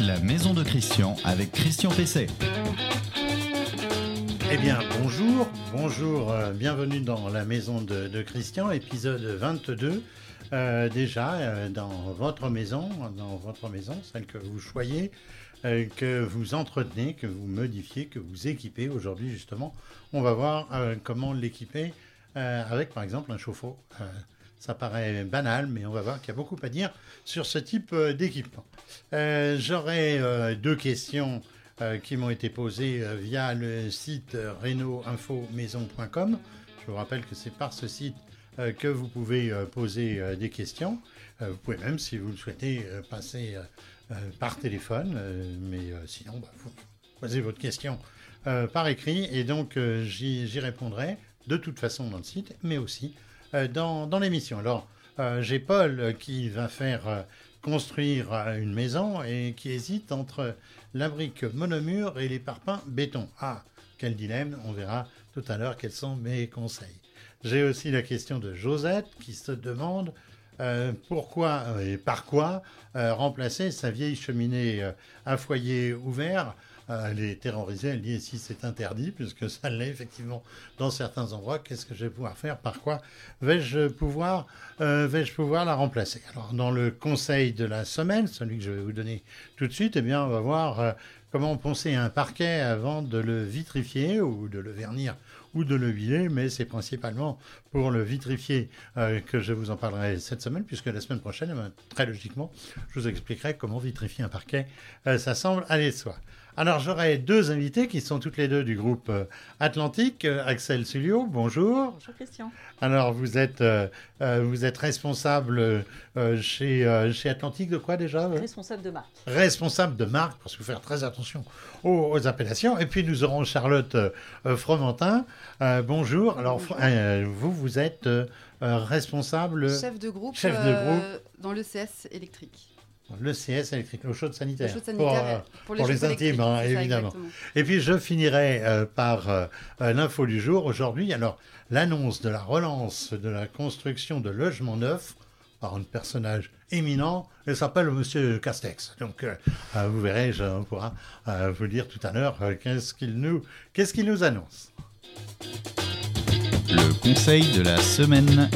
la maison de Christian avec Christian PC. Eh bien, bonjour, bonjour, euh, bienvenue dans la maison de, Christian, épisode 22. Euh, déjà, euh, dans votre maison, dans votre maison, celle que vous choyez, que vous entretenez, que vous modifiez, que vous équipez. Aujourd'hui, justement, on va voir comment l'équiper avec, par exemple, un chauffe-eau. Ça paraît banal, mais on va voir qu'il y a beaucoup à dire sur ce type d'équipement. J'aurai deux questions euh, qui m'ont été posées euh, via le site reno-info-maison.com. Je vous rappelle que c'est par ce site euh, que vous pouvez poser des questions. vous pouvez même, si vous le souhaitez, passer par téléphone, mais sinon, bah, vous posez votre question par écrit et donc j'y répondrai de toute façon dans le site, mais aussi dans, dans l'émission. Alors, j'ai Paul qui va faire construire une maison et qui hésite entre la brique monomure et les parpaings béton. Ah, quel dilemme, on verra tout à l'heure quels sont mes conseils. J'ai aussi la question de Josette qui se demande euh, pourquoi et par quoi euh, remplacer sa vieille cheminée euh, à foyer ouvert elle est terrorisée, elle dit si c'est interdit, puisque ça l'est effectivement dans certains endroits, qu'est-ce que je vais pouvoir faire Par quoi vais-je pouvoir, euh, pouvoir la remplacer? Alors, dans le conseil de la semaine, celui que je vais vous donner tout de suite, eh bien, on va voir euh, comment poncer un parquet avant de le vitrifier ou de le vernir ou de le huiler, mais c'est principalement pour le vitrifier euh, que je vous en parlerai cette semaine, puisque la semaine prochaine, eh très logiquement, je vous expliquerai comment vitrifier un parquet. ça semble aller de soi. Alors j'aurai deux invités qui sont toutes les deux du groupe euh, Atlantique. Euh, Axel Sulio, bonjour. Bonjour Christian. Alors vous êtes, euh, vous êtes responsable chez, chez Atlantique de quoi déjà Responsable de marque. Responsable de marque, parce qu'il faut faire très attention aux, appellations. Et puis nous aurons Charlotte Fromentin. bonjour. Alors vous, vous êtes responsable... Chef de groupe, chef de groupe. dans l'ECS électrique le CS électrique, l'eau chaude sanitaire. pour, euh, les, intimes, hein, évidemment. Et puis je finirai euh, par euh, l'info du jour. Aujourd'hui, alors l'annonce de la relance de la construction de logements neufs par un personnage éminent, il s'appelle Monsieur Castex. Donc vous verrez, je, on pourra vous dire tout à l'heure qu'est-ce qu'il nous, qu'est-ce qu'il nous annonce. Le conseil de la semaine.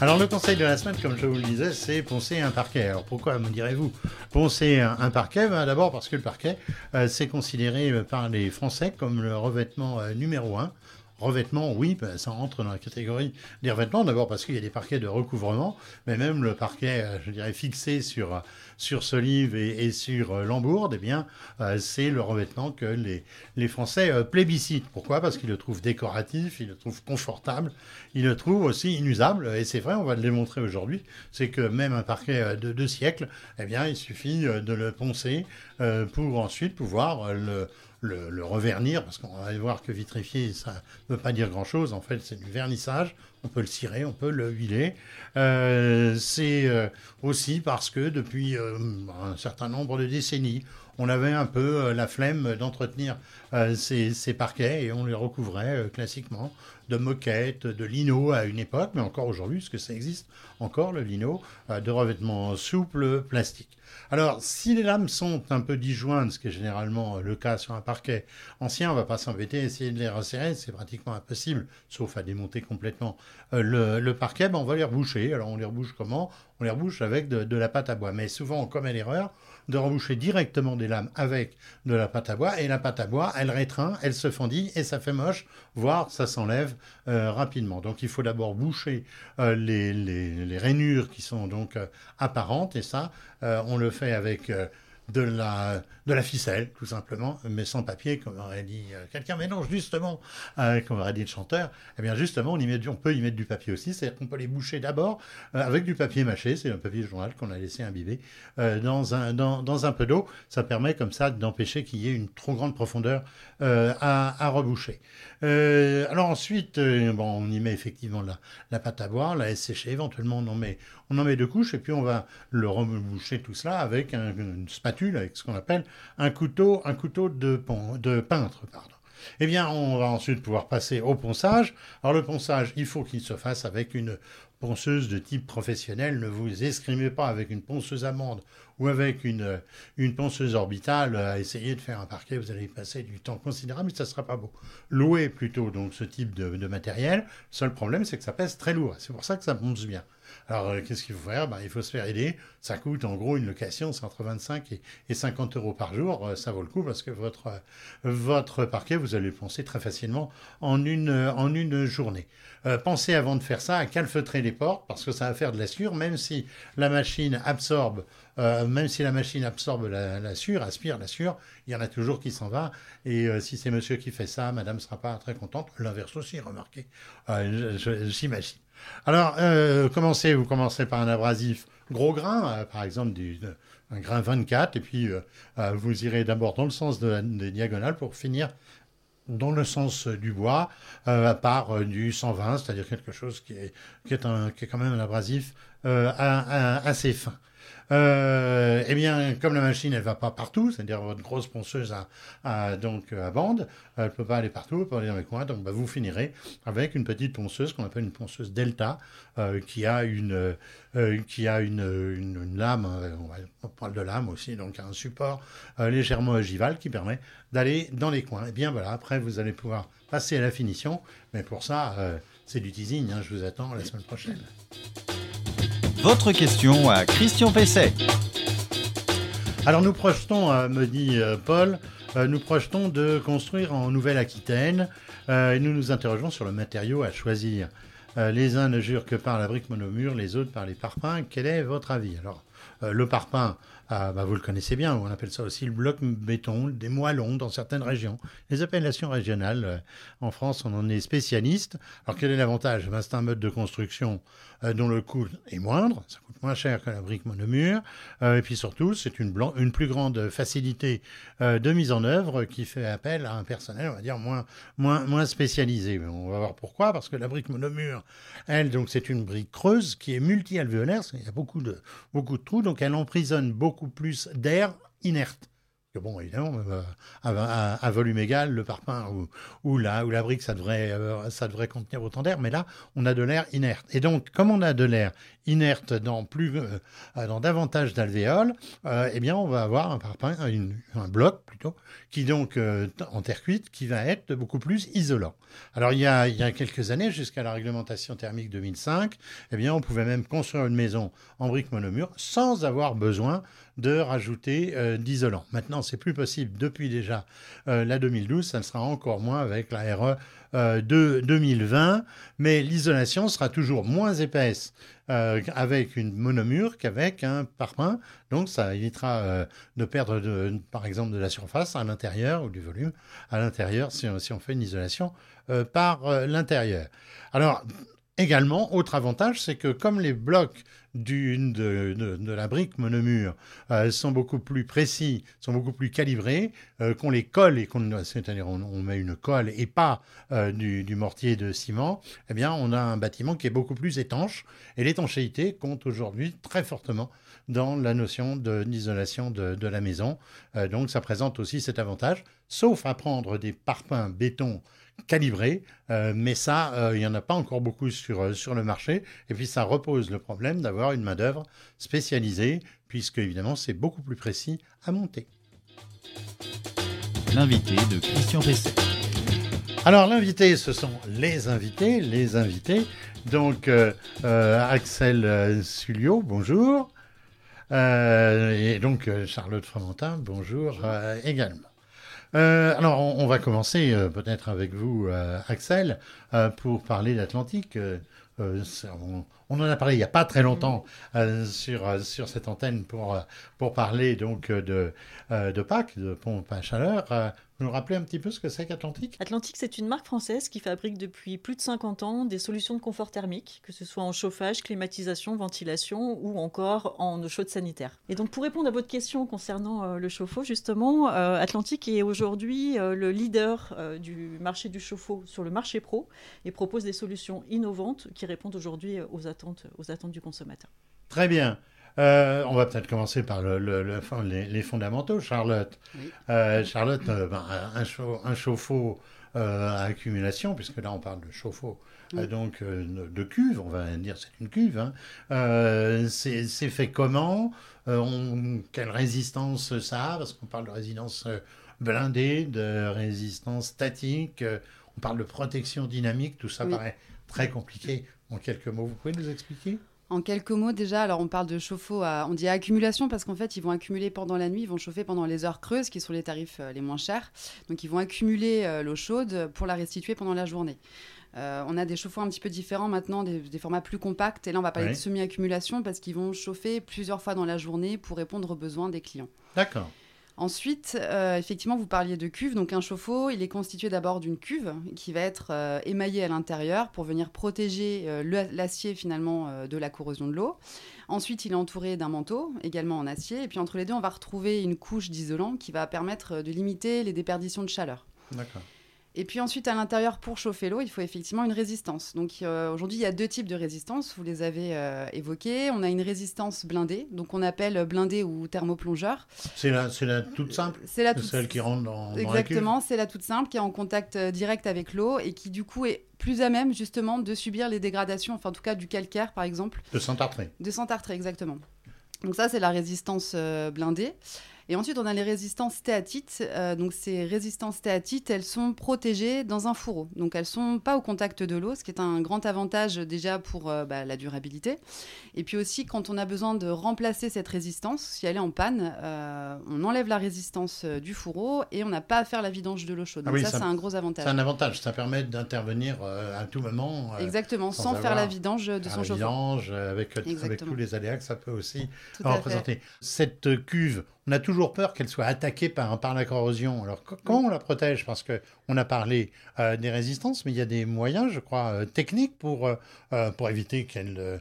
Alors le conseil de la semaine, comme je vous le disais, c'est poncer un parquet. Alors pourquoi me direz-vous? Poncer un, parquet ben, D'abord parce que le parquet, euh, c'est considéré euh, par les Français comme le revêtement euh, numéro un. Revêtement, oui, ben, ça rentre dans la catégorie des revêtements. D'abord parce qu'il y a des parquets de recouvrement, mais même le parquet, je dirais, fixé sur sur Solive et, et sur euh, Lambourde, eh bien, euh, c'est le revêtement que les, Français euh, plébiscitent. Pourquoi? Parce qu'ils le trouvent décoratif, ils le trouvent confortable, ils le trouvent aussi inusable. Et c'est vrai, on va le démontrer aujourd'hui, c'est que même un parquet de deux siècles, eh bien, il suffit de le poncer pour ensuite pouvoir le le, revernir, parce qu'on va voir que vitrifier, ça ne veut pas dire grand-chose. En fait, c'est du vernissage. On peut le cirer, on peut le huiler. Euh, c'est euh, aussi parce que depuis euh, un certain nombre de décennies, on avait un peu la flemme d'entretenir ces, ces, parquets et on les recouvrait classiquement de moquettes, de lino à une époque, mais encore aujourd'hui, parce que ça existe encore, le lino, de revêtements souples plastique. Alors, si les lames sont un peu disjointes, ce qui est généralement le cas sur un parquet ancien, on va pas s'embêter essayer de les resserrer, c'est pratiquement impossible, sauf à démonter complètement euh, le, parquet, ben on va les reboucher. Alors, on les rebouche comment? On les rebouche avec de, la pâte à bois. Mais souvent, on commet l'erreur de reboucher directement des lames avec de la pâte à bois, et la pâte à bois, elle rétreint, elle se fendit, et ça fait moche, voire ça s'enlève euh, rapidement. Donc, il faut d'abord boucher euh, les, rainures qui sont donc apparentes, et ça, on le fait avec euh, de la, de la ficelle, tout simplement, mais sans papier, comme aurait dit euh, quelqu'un. Mais non, justement, euh, comme aurait dit le chanteur, eh bien justement, on, y met on peut y mettre du papier aussi, c'est-à-dire qu'on peut les boucher d'abord avec du papier mâché, c'est un papier journal qu'on a laissé imbiber dans, un, dans, un peu d'eau. Ça permet comme ça d'empêcher qu'il y ait une trop grande profondeur à, à, reboucher. alors ensuite, bon, on y met effectivement la, la pâte à boire, la sécher, éventuellement on en met on en met deux couches et puis on va le reboucher tout cela avec une spatule, avec ce qu'on appelle un couteau, un couteau de, peintre. Eh bien, on va ensuite pouvoir passer au ponçage. Alors le ponçage, il faut qu'il se fasse avec une ponceuse de type professionnel. Ne vous escrimez pas avec une ponceuse amande ou avec une, ponceuse orbitale à essayer de faire un parquet. Vous allez y passer du temps considérable, mais ça ne sera pas beau. Louez plutôt donc ce type de, de matériel. Le seul problème, c'est que ça pèse très lourd. C'est pour ça que ça ponce bien. Alors, euh, qu'est-ce qu'il faut faire? Ben, Il faut se faire aider. Ça coûte en gros une location, c'est entre 25 et, 50 euros par jour. Euh, ça vaut le coup parce que votre, euh, votre parquet, vous allez le poncer très facilement en une, en une journée. pensez avant de faire ça à calfeutrer les portes parce que ça va faire de la sueur, même si la machine absorbe, même si la machine absorbe la, la sueur, aspire la sueur, il y en a toujours qui s'en va. Et si c'est monsieur qui fait ça, madame sera pas très contente. L'inverse aussi, remarquez. J'imagine. Alors, euh, commencez, vous commencez par un abrasif gros grain, euh, par exemple du, un grain 24, et puis euh, vous irez d'abord dans le sens de des diagonales pour finir dans le sens du bois par du 120, c'est-à-dire quelque chose qui est, qui est, un, qui est quand même un abrasif assez fin. Euh, eh bien, comme la machine, elle va pas partout, c'est-à-dire votre grosse ponceuse à, donc à bande, elle peut pas aller partout, elle peut aller dans les coins, donc bah, vous finirez avec une petite ponceuse qu'on appelle une ponceuse delta, euh, qui a une euh, qui a une, une, lame, on parle de lame aussi, donc un support légèrement ogival qui permet d'aller dans les coins. Et eh bien voilà, après vous allez pouvoir passer à la finition, mais pour ça, c'est du teasing. Hein, je vous attends la semaine prochaine. Votre question à Christian Pesset. Alors nous projetons, euh, me dit euh, Paul, euh, nous projetons de construire en Nouvelle-Aquitaine et nous nous interrogeons sur le matériau à choisir. les uns ne jurent que par la brique monomure, les autres par les parpaings. Quel est votre avis? Alors, le parpaing, bah, vous le connaissez bien, on appelle ça aussi le bloc béton, des moellons dans certaines régions. Les appellations régionales, en France, on en est spécialiste. Alors quel est l'avantage? Ben, C'est un mode de construction euh, dont le coût est moindre, ça coûte moins cher que la brique monomure, euh, et puis surtout, c'est une, plus grande facilité euh, de mise en œuvre qui fait appel à un personnel, on va dire, moins, moins, moins spécialisé. On va voir pourquoi, parce que la brique monomure, elle, donc c'est une brique creuse qui est multi-alvéolaire, il y a beaucoup de, beaucoup de trous, donc elle emprisonne beaucoup plus d'air inerte bon, évidemment, euh, à, volume égal, le parpaing ou, ou, la, la brique, ça devrait, euh, ça devrait contenir autant d'air, mais là, on a de l'air inerte. Et donc, comme on a de l'air inerte dans, plus, euh, dans davantage d'alvéoles, eh bien, on va avoir un parpaing, un bloc plutôt, qui donc, en terre cuite, qui va être beaucoup plus isolant. Alors, il y a, il y a quelques années, jusqu'à la réglementation thermique 2005, eh bien, on pouvait même construire une maison en brique monomure sans avoir besoin de rajouter euh, d'isolant. Maintenant, c'est plus possible depuis déjà euh, la 2012, ça sera encore moins avec la RE euh, de 2020, mais l'isolation sera toujours moins épaisse avec une monomure qu'avec un parpaing. Donc, ça évitera de perdre, par exemple, de la surface à l'intérieur ou du volume à l'intérieur si, on fait une isolation par l'intérieur. Alors, Également, autre avantage, c'est que comme les blocs de, la brique monomure euh, sont beaucoup plus précis, sont beaucoup plus calibrés, euh, qu'on les colle et qu'on, c'est-à-dire on, met une colle et pas euh, du, mortier de ciment, eh bien on a un bâtiment qui est beaucoup plus étanche et l'étanchéité compte aujourd'hui très fortement dans la notion d'isolation de, de, la maison. donc ça présente aussi cet avantage, sauf à prendre des parpaings béton calibré, euh, mais ça, euh, il n'y en a pas encore beaucoup sur, euh, sur le marché. Et puis ça repose le problème d'avoir une main-d'œuvre spécialisée, puisque évidemment c'est beaucoup plus précis à monter. L'invité de Christian Pesset. Alors l'invité, ce sont les invités, les invités. Donc Axel Sulio, bonjour. et donc Charlotte Fromentin, bonjour également. Euh, alors, on, va commencer euh, peut-être avec vous, euh, Axel, pour parler d'Atlantique. On, on, en a parlé il n'y a pas très longtemps sur, sur cette antenne pour, pour parler donc de, de Pâques, de pompe à chaleur. Vous nous rappelez un petit peu ce que c'est qu'Atlantique? Atlantique, c'est une marque française qui fabrique depuis plus de 50 ans des solutions de confort thermique, que ce soit en chauffage, climatisation, ventilation ou encore en eau chaude sanitaire. Et donc pour répondre à votre question concernant euh, le chauffe-eau, justement, euh, Atlantique est aujourd'hui euh, le leader du marché du chauffe-eau sur le marché pro et propose des solutions innovantes qui répondent aujourd'hui aux attentes, aux attentes du consommateur. Très bien. On va peut-être commencer par le, les, fondamentaux, Charlotte. Charlotte, ben, un, un, chauffe-eau à accumulation, puisque là on parle de chauffe-eau donc de cuve, on va dire c'est une cuve. Hein. c'est fait comment? Quelle résistance ça a? Parce qu'on parle de résistance blindée, de résistance statique, on parle de protection dynamique, tout ça paraît très compliqué. En quelques mots, vous pouvez nous expliquer? En quelques mots, déjà, alors on parle de chauffe-eau, on dit accumulation parce qu'en fait, ils vont accumuler pendant la nuit, ils vont chauffer pendant les heures creuses, qui sont les tarifs euh, les moins chers. Donc, ils vont accumuler euh, l'eau chaude pour la restituer pendant la journée. Euh, on a des chauffe-eau un petit peu différents maintenant, des, formats plus compacts. Et là, on va parler de semi-accumulation parce qu'ils vont chauffer plusieurs fois dans la journée pour répondre aux besoins des clients. D'accord. Ensuite, euh, effectivement, vous parliez de cuve. Donc un chauffe-eau, il est constitué d'abord d'une cuve qui va être euh, émaillée à l'intérieur pour venir protéger euh, l'acier finalement de la corrosion de l'eau. Ensuite, il est entouré d'un manteau, également en acier. Et puis entre les deux, on va retrouver une couche d'isolant qui va permettre de limiter les déperditions de chaleur. D'accord. Et puis ensuite, à l'intérieur, pour chauffer l'eau, il faut effectivement une résistance. Donc euh, aujourd'hui, il y a deux types de résistance, vous les avez euh, évoqués. On a une résistance blindée, donc on appelle blindée ou thermoplongeur. C'est la, la toute simple C'est la toute celle qui rentre dans, Exactement, c'est la toute simple qui est en contact euh, direct avec l'eau et qui du coup est plus à même justement de subir les dégradations, enfin en tout cas du calcaire par exemple. De s'entartrer. De s'entartrer, exactement. Donc ça, c'est la résistance blindée. Et ensuite, on a les résistances stéatites. Euh, donc, ces résistances stéatites, elles sont protégées dans un fourreau. Donc, elles ne sont pas au contact de l'eau, ce qui est un grand avantage déjà pour euh, bah, la durabilité. Et puis aussi, quand on a besoin de remplacer cette résistance, si elle est en panne, euh, on enlève la résistance du fourreau et on n'a pas à faire la vidange de l'eau chaude. Ah donc, ça, c'est un gros avantage. C'est un avantage. Ça permet d'intervenir à tout moment. Exactement, sans, faire la vidange de son chauffeur. La vidange, avec, avec, tous les aléas que ça peut aussi représenter. Cette cuve, on a toujours peur qu'elle soit attaquée par, par la corrosion. Alors, comment on la protège? Parce qu'on a parlé euh, des résistances, mais il y a des moyens, je crois, euh, techniques pour, euh, pour éviter qu'elle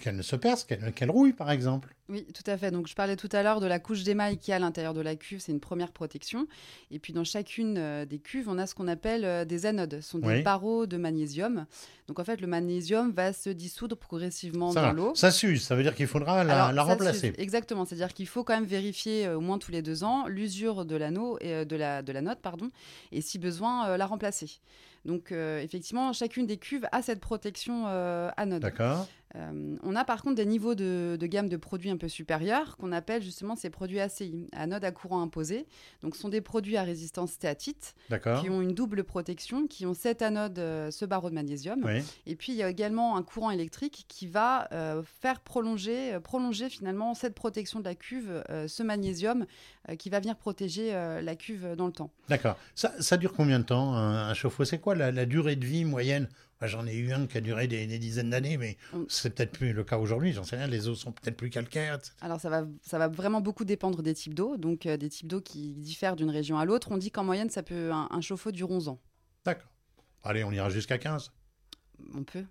qu'elle ne se perce, qu'elle rouille, par exemple. Oui, tout à fait. Donc, je parlais tout à l'heure de la couche d'émail qui est à l'intérieur de la cuve. C'est une première protection. Et puis, dans chacune euh, des cuves, on a ce qu'on appelle euh, des anodes. Ce sont des barreaux de magnésium. Donc, en fait, le magnésium va se dissoudre progressivement dans l'eau. Ça s'use. Ça veut dire qu'il faudra la, remplacer. Exactement. C'est-à-dire qu'il faut quand même vérifier euh, au moins tous les deux ans l'usure de l'anneau et de la, de la note, pardon. Et si besoin, la remplacer. Donc, effectivement, chacune des cuves a cette protection anode. D'accord. Euh, on a par contre des niveaux de, gamme de produits un peu supérieurs qu'on appelle justement ces produits ACI, anode à courant imposé. Donc ce sont des produits à résistance stéatite qui ont une double protection, qui ont cette anode, euh, ce barreau de magnésium. Et puis il y a également un courant électrique qui va euh, faire prolonger, prolonger finalement cette protection de la cuve, ce magnésium qui va venir protéger la cuve dans le temps. D'accord. Ça, dure combien de temps un, chauffe-eau? C'est quoi la durée de vie moyenne J'en ai eu un qui a duré des, dizaines d'années, mais c'est peut-être plus le cas aujourd'hui. J'en sais rien. Les eaux sont peut-être plus calcaires. Alors ça va, ça va vraiment beaucoup dépendre des types d'eau, donc euh, des types d'eau qui diffèrent d'une région à l'autre. On dit qu'en moyenne, ça peut un, chauffe-eau dure 11 ans. D'accord. Allez, on ira jusqu'à 15. On peut.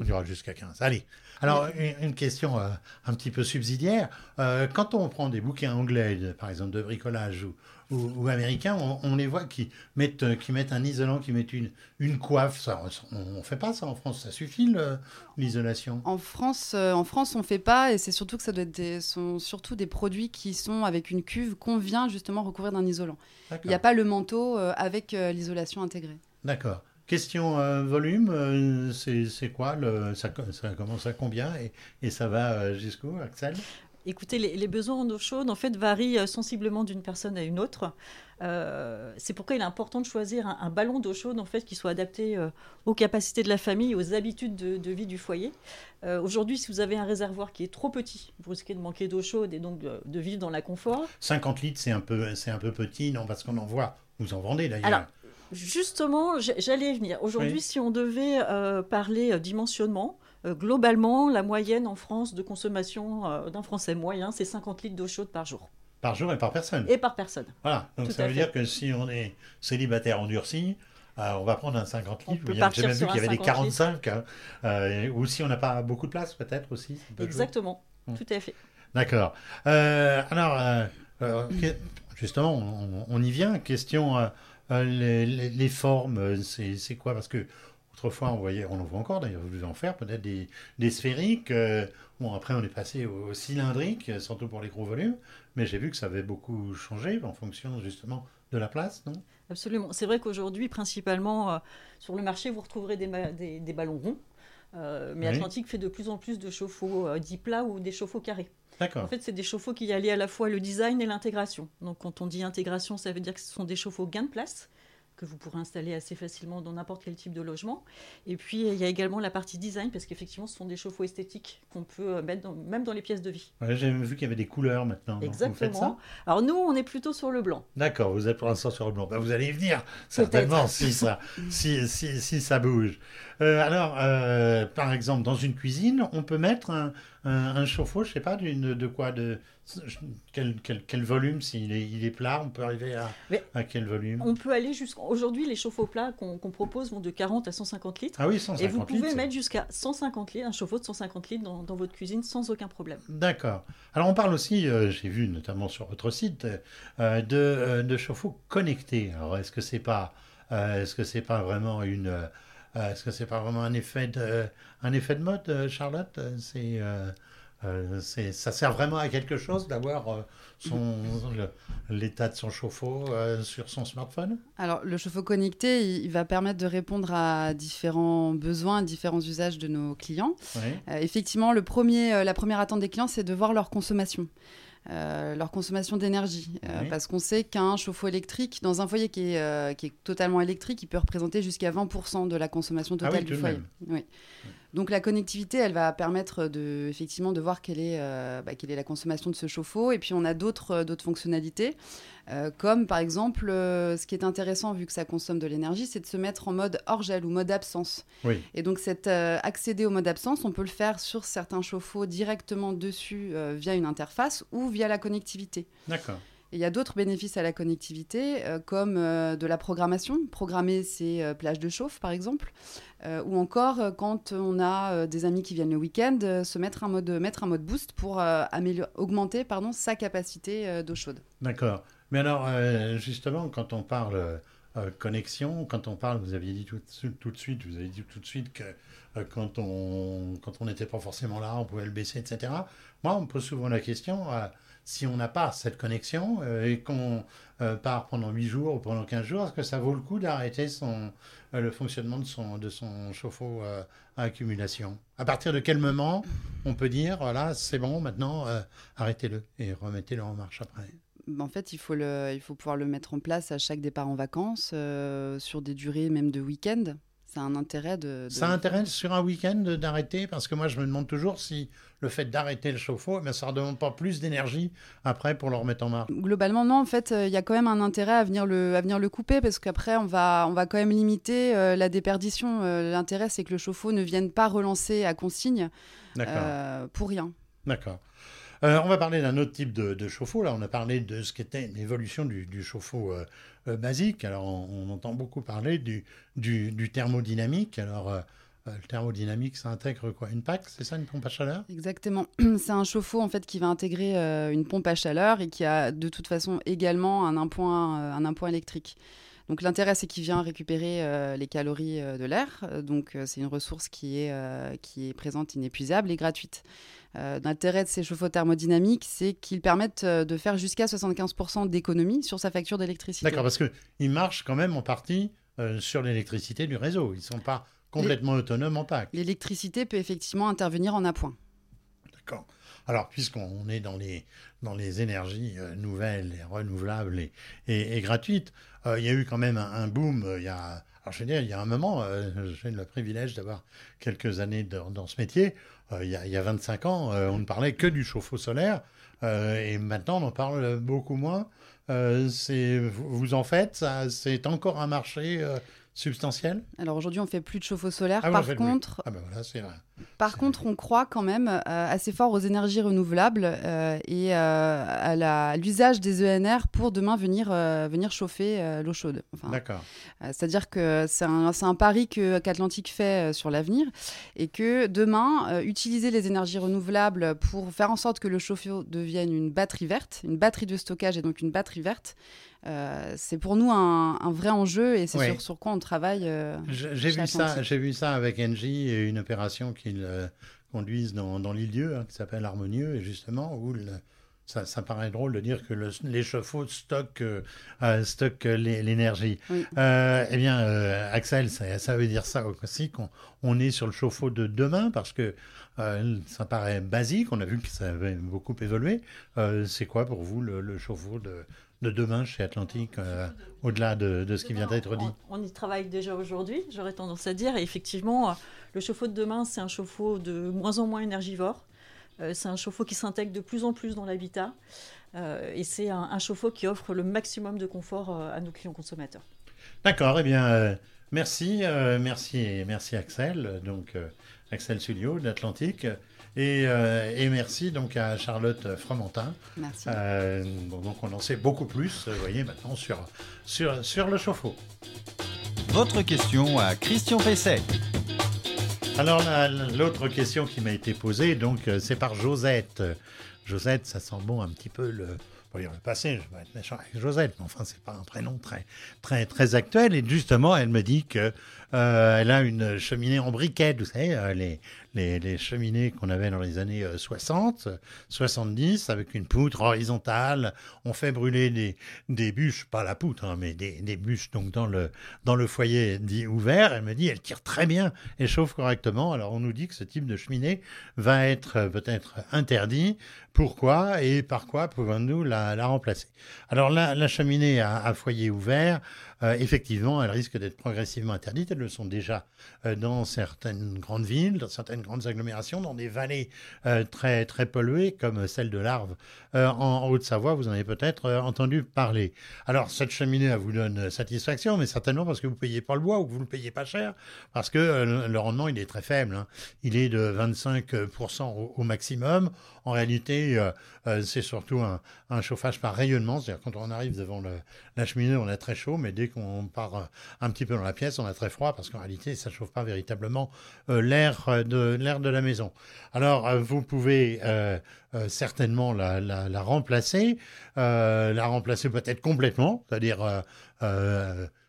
On ira jusqu'à 15. Allez. Alors, une, question euh, un petit peu subsidiaire. Euh, quand on prend des bouquins anglais, par exemple, de bricolage ou, ou, américains, on, les voit qui mettent, euh, qui mettent un isolant, qui mettent une, une coiffe. Ça, on ne fait pas ça en France. Ça suffit l'isolation? En France, euh, en France, on ne fait pas. Et c'est surtout que ça doit être des, sont surtout des produits qui sont avec une cuve qu'on vient justement recouvrir d'un isolant. Il n'y a pas le manteau avec l'isolation intégrée. D'accord. Question volume, c'est quoi le, ça, ça, commence à combien et, et ça va jusqu'où, Axel? Écoutez, les, besoins en eau chaude, en fait, varient euh, sensiblement d'une personne à une autre. Euh, c'est pourquoi il est important de choisir un, ballon d'eau chaude en fait qui soit adapté euh, aux capacités de la famille, aux habitudes de, vie du foyer. Aujourd'hui, si vous avez un réservoir qui est trop petit, vous risquez de manquer d'eau chaude et donc de, vivre dans la confort. 50 litres, c'est un peu, c'est un peu petit, non? Parce qu'on en voit. Vous en vendez d'ailleurs. Justement, j'allais y venir. Aujourd'hui, si on devait parler dimensionnement, euh, globalement, la moyenne en France de consommation euh, d'un Français moyen, c'est 50 litres d'eau chaude par jour. Par jour et par personne Et par personne. Voilà, donc ça veut dire que si on est célibataire endurci, euh, on va prendre un 50 litres. J'ai même vu qu'il y avait des 45, hein. ou si on n'a pas beaucoup de place peut-être aussi. Exactement, hmm. tout à fait. D'accord. alors, justement, on, y vient. Question, les, les, formes, c'est quoi? Parce que Autrefois, on voyait, on en voit encore d'ailleurs, vous devez en faire peut-être des, des, sphériques. Euh, Bon, après, on est passé au, cylindrique, surtout pour les gros volumes, mais j'ai vu que ça avait beaucoup changé en fonction justement de la place, non? Absolument. C'est vrai qu'aujourd'hui, principalement, euh, sur le marché, vous retrouverez des, des, ballons ronds. Euh, mais Atlantique fait de plus en plus de chauffe-eau euh, dits plats ou des chauffe-eau carrés. D'accord. En fait, c'est des chauffe-eau qui allient à la fois le design et l'intégration. Donc, quand on dit intégration, ça veut dire que ce sont des chauffe-eau gain de place que vous pourrez installer assez facilement dans n'importe quel type de logement. Et puis, il y a également la partie design, parce qu'effectivement, ce sont des chauffe-eau esthétiques qu'on peut euh, mettre même dans les pièces de vie. J'ai vu qu'il y avait des couleurs maintenant. Exactement. Alors, nous, on est plutôt sur le blanc. D'accord, vous êtes pour l'instant sur le blanc. Ben, vous allez y venir, certainement, si ça, si, si, si, ça bouge. Euh, alors, euh, par exemple, dans une cuisine, on peut mettre un, un, chauffe-eau, je sais pas, de quoi de quel, quel, volume S'il est, il est plat, on peut arriver à, à quel volume? On peut aller jusqu'à. Aujourd'hui, les chauffe-eau plats qu'on propose vont de 40 à 150 litres. Ah oui, 150 Et vous pouvez mettre jusqu'à 150 litres, un chauffe-eau de 150 litres dans, dans, votre cuisine sans aucun problème. D'accord. Alors, on parle aussi, euh, j'ai vu notamment sur votre site, de, de chauffe-eau connectés. Alors, est-ce que c'est pas, est-ce que c'est pas vraiment une. Est-ce que c'est pas vraiment un effet de, un effet de mode, Charlotte? C'est euh, ça sert vraiment à quelque chose d'avoir euh, son l'état de son chauffe-eau euh, sur son smartphone? Alors, le chauffe-eau connecté, il, va permettre de répondre à différents besoins, différents usages de nos clients. effectivement, le premier, la première attente des clients, c'est de voir leur consommation. Leur consommation d'énergie. Parce qu'on sait qu'un chauffe-eau électrique, dans un foyer qui est, qui est, totalement électrique, il peut représenter jusqu'à 20% de la consommation ah totale du foyer. Oui. Donc la connectivité, elle va permettre de, effectivement de voir quelle est, euh, bah, quelle est la consommation de ce chauffe-eau. Et puis on a d'autres, euh, fonctionnalités, euh, comme par exemple, ce qui est intéressant vu que ça consomme de l'énergie, c'est de se mettre en mode hors gel ou mode absence. Oui. Et donc cet, accéder au mode absence, on peut le faire sur certains chauffe-eau directement dessus via une interface ou via la connectivité. D'accord. Il y a d'autres bénéfices à la connectivité, comme de la programmation. Programmer ses plages de chauffe, par exemple. Euh, ou encore euh, quand on a euh, des amis qui viennent le week-end, se mettre un mode, mettre un mode boost pour augmenter pardon, sa capacité d'eau chaude. D'accord. Mais alors, justement, quand on parle connexion, quand on parle, vous aviez dit tout, de suite, vous avez dit tout de suite que quand on quand on n'était pas forcément là, on pouvait le baisser, etc. Moi, on me pose souvent la question si on n'a pas cette connexion euh, et qu'on euh, part pendant 8 jours ou pendant 15 jours, est-ce que ça vaut le coup d'arrêter son, euh, le fonctionnement de son, de son chauffe-eau à accumulation? À partir de quel moment on peut dire, voilà, c'est bon, maintenant, arrêtez-le et remettez-le en marche après? En fait, il faut, le, il faut pouvoir le mettre en place à chaque départ en vacances, sur des durées même de week-end ça a un intérêt de, Ça a intérêt sur un week-end d'arrêter Parce que moi, je me demande toujours si le fait d'arrêter le chauffe-eau, mais ça ne demande pas plus d'énergie après pour le remettre en marche. Globalement, non. En fait, euh, il y a quand même un intérêt à venir le, à venir le couper parce qu'après, on va, on va quand même limiter euh, la déperdition. Euh, l'intérêt, c'est que le chauffe-eau ne vienne pas relancer à consigne pour rien. D'accord. Euh, on va parler d'un autre type de, chauffe-eau. Là, on a parlé de ce qu'était l'évolution du, du, chauffe-eau euh, euh, basique. Alors, on, entend beaucoup parler du, du, thermodynamique. Alors, le thermodynamique, ça intègre quoi? Une PAC, c'est ça, une pompe à chaleur? Exactement. C'est un chauffe-eau en fait qui va intégrer une pompe à chaleur et qui a de toute façon également un point, un point électrique. Donc l'intérêt, c'est qu'il vient récupérer les calories de l'air. Donc c'est une ressource qui est, qui est présente, inépuisable et gratuite. Euh, l'intérêt de ces chauffe-eau thermodynamiques, c'est qu'ils permettent euh, de faire jusqu'à 75% d'économie sur sa facture d'électricité. D'accord, parce qu'ils marchent quand même en partie euh, sur l'électricité du réseau. Ils ne sont pas complètement autonomes en PAC. L'électricité peut effectivement intervenir en appoint. D'accord. Alors, puisqu'on est dans les, dans les énergies nouvelles et renouvelables et, gratuites, il y a eu quand même un, boom il y a alors, je veux dire, il y a un moment, j'ai le privilège d'avoir quelques années dans ce métier. Euh, il, y a, il, y a, 25 ans, euh, on ne parlait que du chauffe-eau solaire. Euh, et maintenant, on en parle beaucoup moins. vous en faites, c'est encore un marché substantiel Alors aujourd'hui, on fait plus de chauffe-eau solaire. Ah Par contre, ah ben voilà, vrai. Par contre, on croit quand même euh, assez fort aux énergies renouvelables euh, et euh, à l'usage des ENR pour demain venir, venir chauffer l'eau chaude. D'accord. C'est-à-dire que c'est un, un, pari qu'Atlantique fait sur l'avenir et que demain, utiliser les énergies renouvelables pour faire en sorte que le chauffe-eau devienne une batterie verte, une batterie de stockage et donc une batterie verte, c'est pour nous un, vrai enjeu et c'est sur, quoi on travaille. j'ai vu ça, j'ai vu ça avec Engie et une opération qui conduisent dans, dans l'île-dieu, hein, qui s'appelle Harmonieux, et justement, où ça, ça, paraît drôle de dire que l'échafaud stocke, euh, stocke l'énergie. eh bien, Axel, ça, ça, veut dire ça aussi, qu'on on est sur le chauffe-eau de demain, parce que ça paraît basique, on a vu que ça avait beaucoup évolué. C'est quoi pour vous le, le chauffe-eau de, de demain chez Atlantique, euh, au-delà de, ce qui vient d'être dit on, y travaille déjà aujourd'hui, j'aurais tendance à dire. Et effectivement, euh, le chauffe-eau de demain, c'est un chauffe-eau de moins en moins énergivore. Euh, c'est un chauffe-eau qui s'intègre de plus en plus dans l'habitat. et c'est un, chauffe-eau qui offre le maximum de confort à nos clients consommateurs. D'accord, eh bien, merci, merci, merci Axel, donc Axel Sulio d'Atlantique. Euh, et, merci donc à Charlotte Fromentin. Merci. Euh, donc on en sait beaucoup plus, vous voyez, maintenant sur, sur, sur le chauffe-eau. Votre question à Christian Pesset. Alors l'autre question qui m'a été posée, donc euh, c'est par Josette. Josette, ça sent bon un petit peu le, le passé, je vais être méchant avec Josette, mais enfin, c'est pas un prénom très, très, très actuel. Et justement, elle me dit que euh, elle a une cheminée en briquette, vous savez, euh, les, les, cheminées qu'on avait dans les années 60, euh, 70, avec une poutre horizontale. On fait brûler des, des bûches, pas la poutre, hein, mais des, des, bûches donc dans le, dans le foyer dit ouvert. Elle me dit, elle tire très bien et chauffe correctement. Alors on nous dit que ce type de cheminée va être peut-être interdit. Pourquoi et par quoi pouvons-nous la, la, remplacer? Alors la, cheminée à foyer ouvert, effectivement, elles risquent d'être progressivement interdites. Le sont déjà euh, dans certaines grandes villes, dans certaines grandes agglomérations, dans des vallées euh, très, très polluées, comme celle de l'Arve en Haute-Savoie. Vous en avez peut-être entendu parler. Alors, cette cheminée, elle vous donne satisfaction, mais certainement parce que vous ne payez pas le bois ou que vous ne le payez pas cher, parce que le rendement, il est très faible. Hein. Il est de 25% au, maximum. En réalité, c'est surtout un, chauffage par rayonnement, c'est-à-dire quand on arrive devant la cheminée, on a très chaud, mais dès qu'on part euh, un petit peu dans la pièce, on a très froid parce qu'en réalité, ça ne chauffe pas véritablement euh, l'air euh, de l'air de la maison. Alors, vous pouvez certainement la remplacer, la remplacer peut-être complètement, c'est-à-dire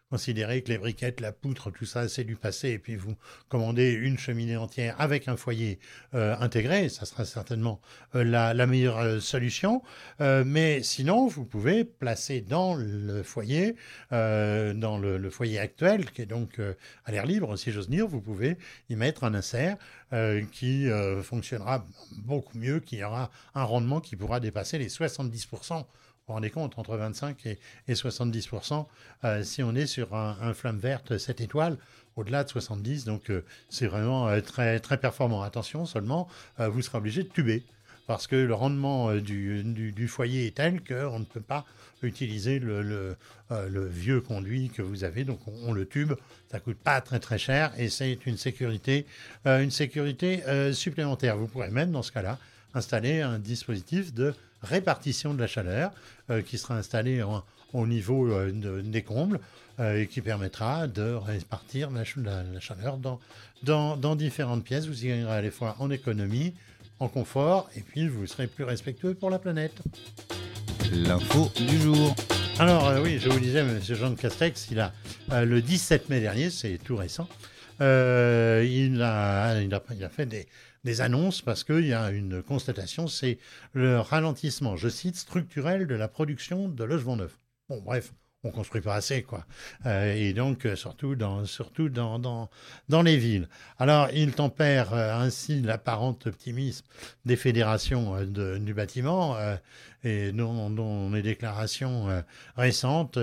considérez que les briquettes, la poutre, tout ça, c'est du passé, et puis vous commandez une cheminée entière avec un foyer euh, intégré, ça sera certainement euh, la, meilleure euh, solution. mais sinon, vous pouvez placer dans le foyer, dans le, foyer actuel, qui est donc à l'air libre, si j'ose dire, vous pouvez y mettre un insert qui fonctionnera beaucoup mieux, qui aura un rendement qui pourra dépasser les 70% vous rendez compte, entre 25 et, 70%, euh, si on est sur un, flamme verte 7 étoiles, au-delà de 70, donc euh, c'est vraiment euh, très, très performant. Attention seulement, vous serez obligé de tuber, parce que le rendement du, foyer est tel qu'on ne peut pas utiliser le, vieux conduit que vous avez, donc on, le tube, ça coûte pas très très cher, et c'est une sécurité, une sécurité supplémentaire. Vous pourrez même, dans ce cas-là, installer un dispositif de répartition de la chaleur euh, qui sera installée au niveau euh, des combles euh, et qui permettra de répartir la, chaleur dans, dans, différentes pièces. Vous y gagnerez à la fois en économie, en confort et puis vous serez plus respectueux pour la planète. L'info du jour. Alors oui, je vous disais, M. Jean de Castex, il a le 17 mai dernier, c'est tout récent, il, a, il, a, il a fait des, des annonces parce qu'il y a une constatation, c'est le ralentissement, je cite, structurel de la production de logements neufs. Bon, bref, on construit pas assez, quoi. Euh, et donc, euh, surtout, dans, surtout dans, dans, dans les villes. Alors, il tempère euh, ainsi l'apparent optimisme des fédérations du bâtiment et dont, les déclarations récentes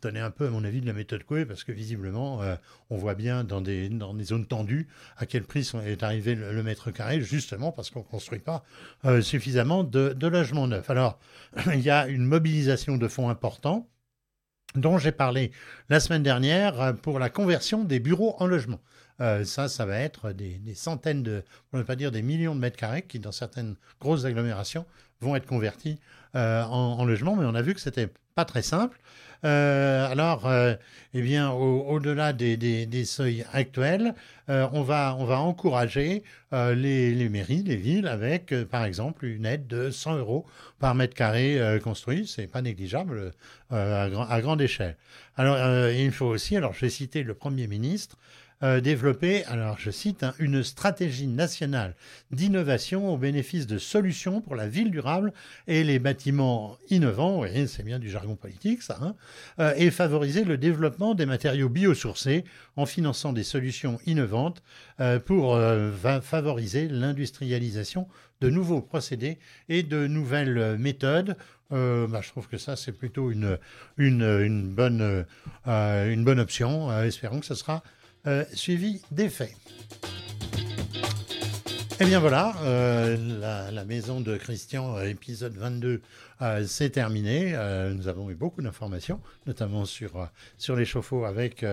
tenaient un peu, à mon avis, de la méthode Coué, parce que visiblement, on voit bien dans des, dans des zones tendues à quel prix est arrivé le, mètre carré, justement parce qu'on ne construit pas suffisamment de, de logements neufs. Alors, il y a une mobilisation de fonds importants dont j'ai parlé la semaine dernière euh, pour la conversion des bureaux en logement. Euh, ça, ça va être des, centaines de, pour ne pas dire des millions de mètres carrés qui, dans certaines grosses agglomérations, vont être convertis euh, en, en, logement. Mais on a vu que c'était pas très simple. Euh, alors, euh, eh bien, au-delà des, seuils actuels, euh, on, va, on va encourager les, mairies, les villes, avec, par exemple, une aide de 100 euros par mètre carré construit. C'est pas négligeable à, grande échelle. Alors, il faut aussi, alors je vais citer le Premier ministre, euh, développer, alors je cite, hein, une stratégie nationale d'innovation au bénéfice de solutions pour la ville durable et les bâtiments innovants, c'est bien du jargon politique ça, hein, euh, et favoriser le développement des matériaux biosourcés en finançant des solutions innovantes euh, pour favoriser l'industrialisation de nouveaux procédés et de nouvelles méthodes bah, je trouve que ça, c'est plutôt une, une, bonne, une bonne option. espérons que ce sera euh, suivi des faits. Et eh bien voilà, euh, la, maison de Christian, euh, épisode 22, c'est terminé. nous avons eu beaucoup d'informations, notamment sur, sur les chauffe-eau avec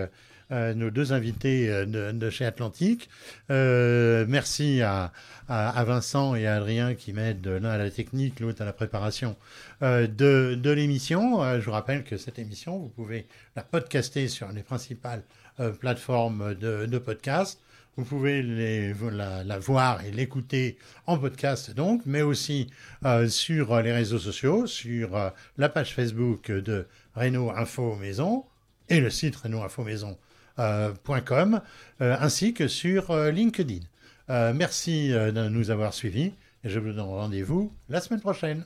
nos deux invités de, chez Atlantique. merci à, à, Vincent et à Adrien qui m'aident l'un à la technique, l'autre à la préparation de, de l'émission. je vous rappelle que cette émission, vous pouvez la podcaster sur les principales euh, plateforme de, podcast. Vous pouvez la, voir et l'écouter en podcast donc, mais aussi euh, sur les réseaux sociaux, sur euh, la page Facebook de Renault Info Maison et le site renaultinfomaison.com, ainsi que sur LinkedIn. merci de nous avoir suivis et je vous donne rendez-vous la semaine prochaine.